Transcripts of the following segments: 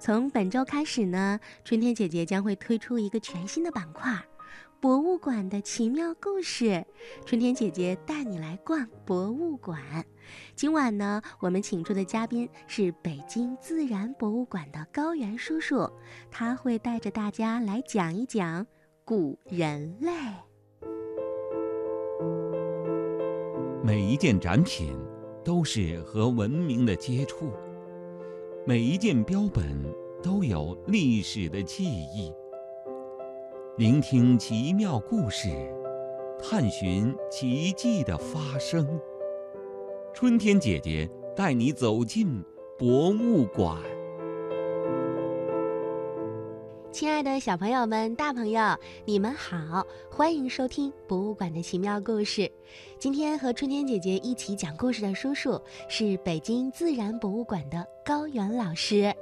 从本周开始呢，春天姐姐将会推出一个全新的板块——博物馆的奇妙故事。春天姐姐带你来逛博物馆。今晚呢，我们请出的嘉宾是北京自然博物馆的高原叔叔，他会带着大家来讲一讲古人类。每一件展品都是和文明的接触。每一件标本都有历史的记忆。聆听奇妙故事，探寻奇迹的发生。春天姐姐带你走进博物馆。亲爱的小朋友们、大朋友，你们好，欢迎收听《博物馆的奇妙故事》。今天和春天姐姐一起讲故事的叔叔是北京自然博物馆的高原老师。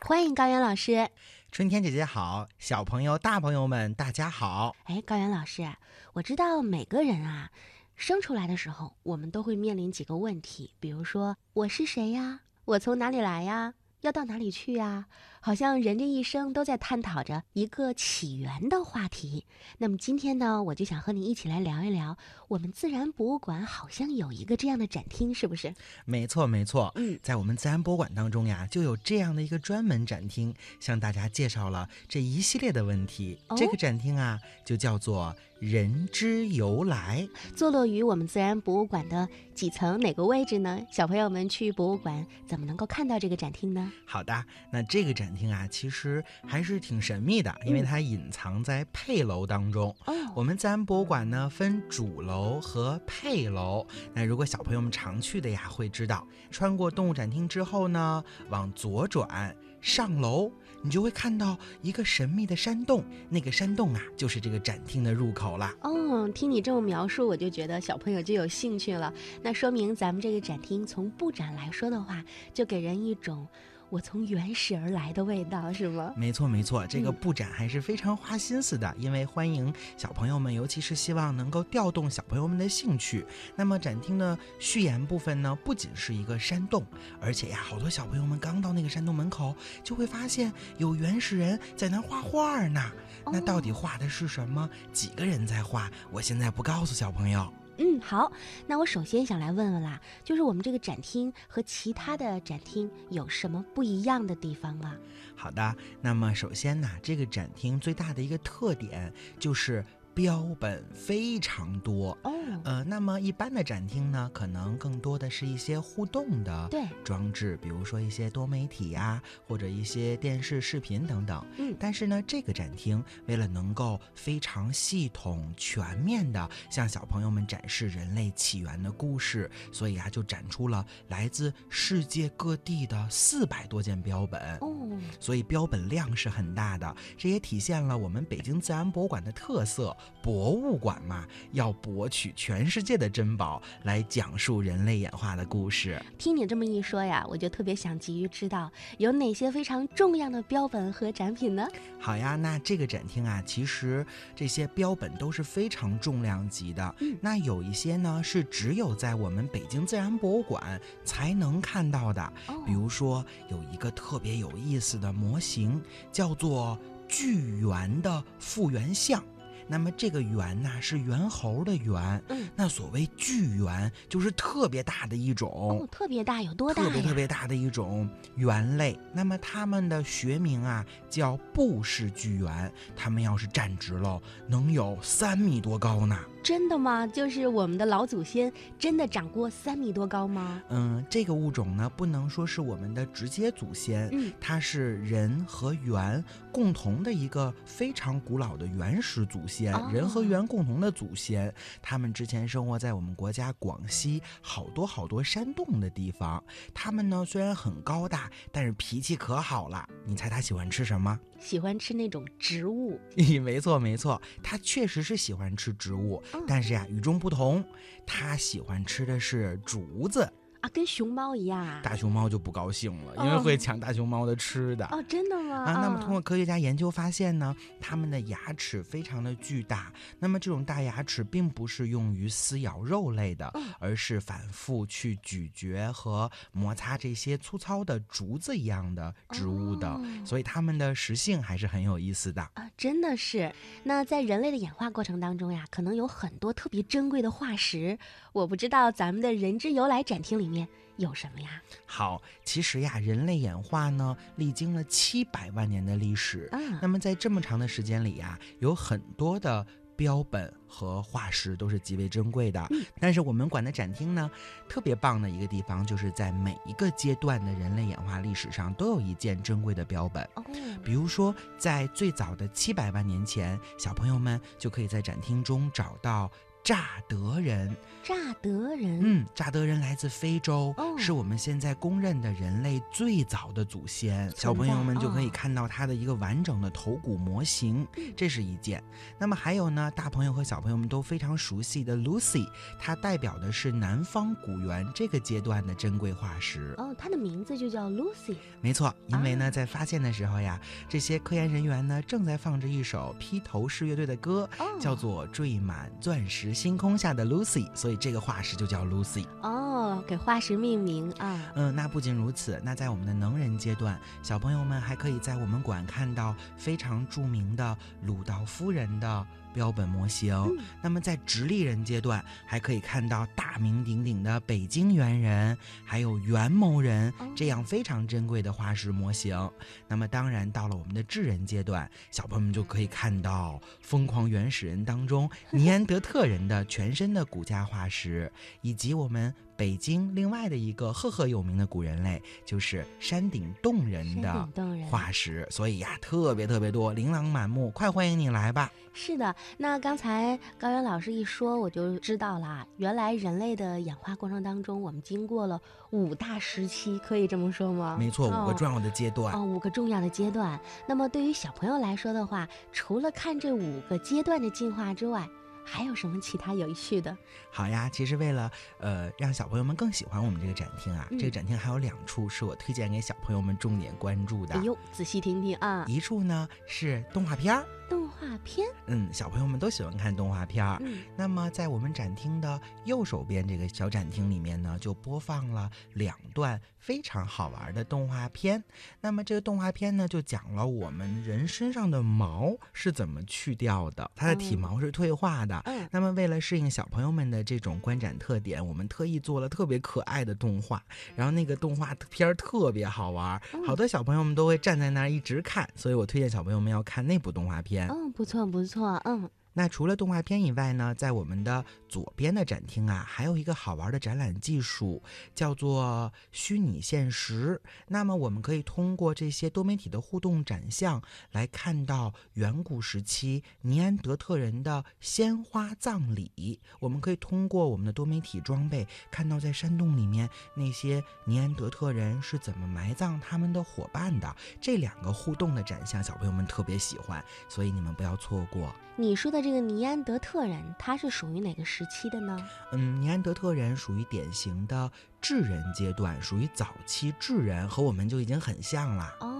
欢迎高原老师。春天姐姐好，小朋友、大朋友们大家好。哎，高原老师，我知道每个人啊，生出来的时候，我们都会面临几个问题，比如说我是谁呀？我从哪里来呀？要到哪里去呀？好像人这一生都在探讨着一个起源的话题。那么今天呢，我就想和你一起来聊一聊，我们自然博物馆好像有一个这样的展厅，是不是？没错，没错。嗯，在我们自然博物馆当中呀，就有这样的一个专门展厅，向大家介绍了这一系列的问题。这个展厅啊，就叫做。人之由来，坐落于我们自然博物馆的几层哪个位置呢？小朋友们去博物馆怎么能够看到这个展厅呢？好的，那这个展厅啊，其实还是挺神秘的，因为它隐藏在配楼当中。哦，我们自然博物馆呢分主楼和配楼。那如果小朋友们常去的呀，会知道，穿过动物展厅之后呢，往左转。上楼，你就会看到一个神秘的山洞，那个山洞啊，就是这个展厅的入口了。哦，听你这么描述，我就觉得小朋友就有兴趣了。那说明咱们这个展厅从布展来说的话，就给人一种。我从原始而来的味道是吗？没错没错，这个布展还是非常花心思的，因为欢迎小朋友们，尤其是希望能够调动小朋友们的兴趣。那么展厅的序言部分呢，不仅是一个山洞，而且呀，好多小朋友们刚到那个山洞门口，就会发现有原始人在那画画呢。那到底画的是什么？几个人在画？我现在不告诉小朋友。嗯，好，那我首先想来问问啦，就是我们这个展厅和其他的展厅有什么不一样的地方吗？好的，那么首先呢，这个展厅最大的一个特点就是。标本非常多哦，呃，那么一般的展厅呢，可能更多的是一些互动的对装置，比如说一些多媒体呀，或者一些电视、视频等等。嗯，但是呢，这个展厅为了能够非常系统、全面的向小朋友们展示人类起源的故事，所以啊，就展出了来自世界各地的四百多件标本。哦，所以标本量是很大的，这也体现了我们北京自然博物馆的特色。博物馆嘛，要博取全世界的珍宝来讲述人类演化的故事。听你这么一说呀，我就特别想急于知道有哪些非常重要的标本和展品呢？好呀，那这个展厅啊，其实这些标本都是非常重量级的。嗯，那有一些呢是只有在我们北京自然博物馆才能看到的。哦，比如说有一个特别有意思的模型，叫做巨猿的复原像。那么这个猿呐是猿猴的猿，嗯，那所谓巨猿就是特别大的一种，哦，特别大有多大特别特别大的一种猿类。那么它们的学名啊叫布氏巨猿，它们要是站直了，能有三米多高呢。真的吗？就是我们的老祖先真的长过三米多高吗？嗯，这个物种呢，不能说是我们的直接祖先，嗯，它是人和猿共同的一个非常古老的原始祖先，人和猿共同的祖先。他们之前生活在我们国家广西好多好多山洞的地方。他们呢虽然很高大，但是脾气可好了。你猜他喜欢吃什么？喜欢吃那种植物。没错没错，他确实是喜欢吃植物。但是呀，与众不同，他喜欢吃的是竹子。啊，跟熊猫一样啊。大熊猫就不高兴了，因为哦会抢大熊猫的吃的。哦，真的吗？啊，那么嗯通过科学家研究发现呢，它们的牙齿非常的巨大。那么这种大牙齿并不是用于撕咬肉类的，嗯而是反复去咀嚼和摩擦这些粗糙的竹子一样的植物的。哦所以它们的食性还是很有意思的。啊，真的是。那在人类的演化过程当中呀，可能有很多特别珍贵的化石，我不知道咱们的人之由来展厅里面有什么呀？好，其实呀，人类演化呢，历经了七百万年的历史。嗯那么在这么长的时间里呀，有很多的标本和化石都是极为珍贵的。嗯但是我们馆的展厅呢，特别棒的一个地方，就是在每一个阶段的人类演化历史上，都有一件珍贵的标本。哦，比如说，在最早的七百万年前，小朋友们就可以在展厅中找到乍得人。乍得人，嗯，乍得人来自非洲，哦是我们现在公认的人类最早的祖先。小朋友们就可以哦看到它的一个完整的头骨模型，嗯这是一件。那么还有呢，大朋友和小朋友们都非常熟悉的 Lucy，它代表的是南方古猿这个阶段的珍贵化石。哦，它的名字就叫 Lucy。没错，因为呢，啊在发现的时候呀，这些科研人员呢正在放着一首披头士乐队的歌，哦，叫做《缀满钻石星空下的 Lucy》，所以这个化石就叫 Lucy。哦，给化石命名啊。嗯，那不仅如此，那在我们的能人阶段，小朋友们还可以在我们馆看到非常著名的鲁道夫人的标本模型。嗯那么在直立人阶段，还可以看到大名鼎鼎的北京猿人，还有元谋人哦这样非常珍贵的化石模型。那么当然，到了我们的智人阶段，小朋友们就可以看到疯狂原始人当中尼安德特人的全身的骨架化石，以及我们北京另外的一个赫赫有名的古人类，就是山顶洞人的化石。所以呀，特别特别多，琳琅满目，快欢迎你来吧！是的，那刚才高原老师一说，我就知道了，原来人类的演化过程当中，我们经过了五大时期，可以这么说吗？没错，五个哦重要的阶段。哦，五个重要的阶段。那么对于小朋友来说的话，除了看这五个阶段的进化之外，还有什么其他有趣的？好呀，其实为了呃让小朋友们更喜欢我们这个展厅啊，嗯这个展厅还有两处是我推荐给小朋友们重点关注的。哎呦，仔细听听啊，一处呢是动画片儿，动画片，嗯，小朋友们都喜欢看动画片儿。嗯，那么在我们展厅的右手边这个小展厅里面呢，就播放了两段非常好玩的动画片。那么这个动画片呢，就讲了我们人身上的毛是怎么去掉的，它的体哦毛是退化的。嗯，那么为了适应小朋友们的这种观展特点，我们特意做了特别可爱的动画，然后那个动画片儿特别好玩，嗯好多小朋友们都会站在那儿一直看，所以我推荐小朋友们要看那部动画片。嗯，不错不错，嗯，那除了动画片以外呢，在我们的左边的展厅啊，还有一个好玩的展览技术，叫做虚拟现实。那么我们可以通过这些多媒体的互动展项，来看到远古时期尼安德特人的鲜花葬礼。我们可以通过我们的多媒体装备，看到在山洞里面那些尼安德特人是怎么埋葬他们的伙伴的。这两个互动的展项，小朋友们特别喜欢，所以你们不要错过。你说的这个尼安德特人，他是属于哪个时期的呢？嗯，尼安德特人属于典型的智人阶段，属于早期智人，和我们就已经很像了。哦，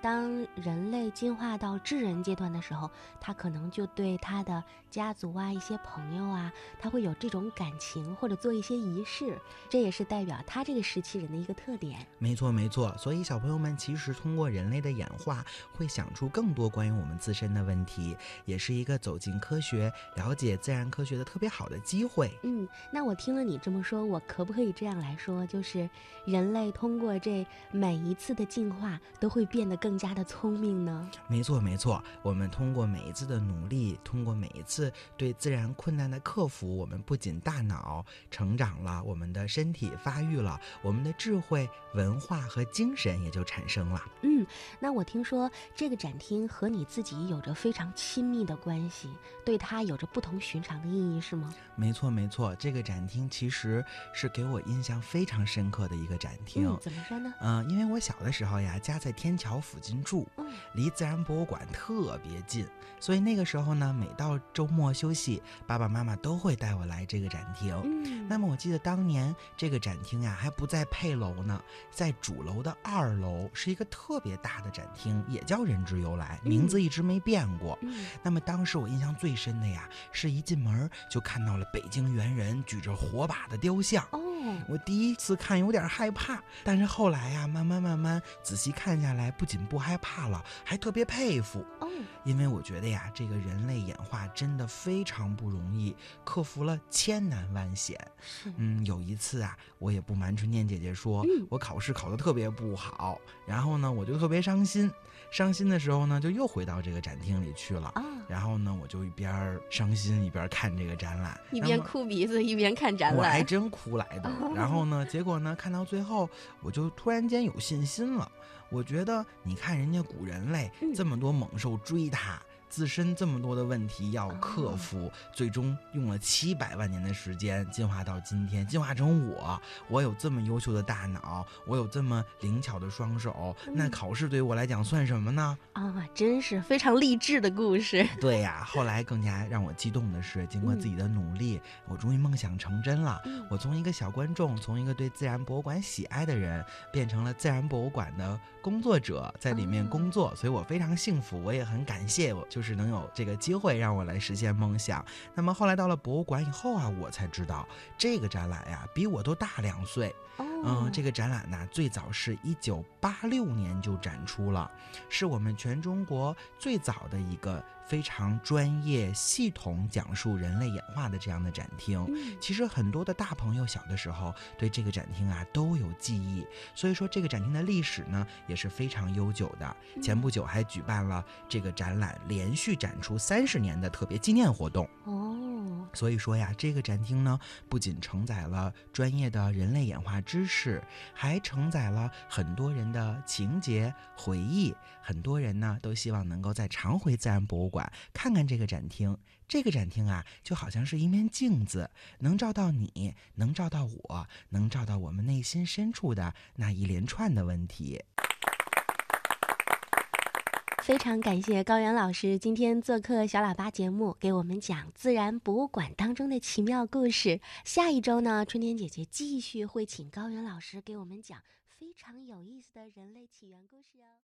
当人类进化到智人阶段的时候，他可能就对他的家族啊、一些朋友啊，他会有这种感情，或者做一些仪式，这也是代表他这个时期人的一个特点。没错，没错。所以小朋友们其实通过人类的演化，会想出更多关于我们自身的问题，也是一个走进科学、了解自然科学的特别好的机会。嗯，那我听了你这么说，我可不可以这样来说，就是人类通过这每一次的进化，都会变得更加的聪明呢？没错，没错。我们通过每一次的努力，通过每一次对自然困难的克服，我们不仅大脑成长了，我们的身体发育了，我们的智慧、文化和精神也就产生了。嗯，那我听说这个展厅和你自己有着非常亲密的关系，对它有着不同寻常的意义，是吗？没错，没错。这个展厅其实是给我印象非常深刻的一个展厅。嗯，怎么说呢？嗯、因为我小的时候呀，家在天桥附近住，嗯离自然博物馆特别近，所以那个时候呢，每到周末休息，爸爸妈妈都会带我来这个展厅。嗯，那么我记得当年这个展厅呀还不在配楼呢，在主楼的二楼是一个特别大的展厅，也叫人之由来，名字一直没变过。嗯那么当时我印象最深的呀，是一进门就看到了北京猿人举着火把的雕像。哦，我第一次看有点害怕，但是后来呀，慢慢慢慢仔细看下来，不仅不害怕了，还特别佩服。哦，因为我觉得呀，这个人类演化真的非常不容易，克服了千难万险。是，嗯，有一次啊，我也不瞒春天姐姐说，嗯我考试考得特别不好，然后呢，我就特别伤心。伤心的时候呢，就又回到这个展厅里去了。啊，然后呢，我就一边儿伤心一边儿看这个展览，一边哭鼻子一边看展览我还，真哭来的。然后呢，结果呢，看到最后，我就突然间有信心了。我觉得，你看人家古人类嗯这么多猛兽追他。自身这么多的问题要克哦服，最终用了七百万年的时间进化到今天，进化成我。我有这么优秀的大脑，我有这么灵巧的双手，那嗯考试对于我来讲算什么呢？啊，真是非常励志的故事。对呀，后来更加让我激动的是，经过嗯自己的努力，我终于梦想成真了。嗯我从一个小观众，从一个对自然博物馆喜爱的人，变成了自然博物馆的工作者，在里面哦工作，所以我非常幸福，我也很感谢我，就是能有这个机会让我来实现梦想。那么后来到了博物馆以后啊，我才知道这个展览呀，比我都大两岁。哦，嗯，这个展览呢，最早是一九八六年就展出了，是我们全中国最早的一个非常专业、系统讲述人类演化的这样的展厅。嗯其实很多的大朋友小的时候对这个展厅啊都有记忆，所以说这个展厅的历史呢也是非常悠久的。前不久还举办了这个展览连续展出三十年的特别纪念活动。哦，所以说呀，这个展厅呢，不仅承载了专业的人类演化知识，还承载了很多人的情节回忆。很多人呢都希望能够再常回自然博物馆看看这个展厅。这个展厅啊，就好像是一面镜子，能照到你，能照到我，能照到我们内心深处的那一连串的问题。非常感谢高原老师今天做客小喇叭节目，给我们讲自然博物馆当中的奇妙故事。下一周呢，春天姐姐继续会请高原老师给我们讲非常有意思的人类起源故事哦。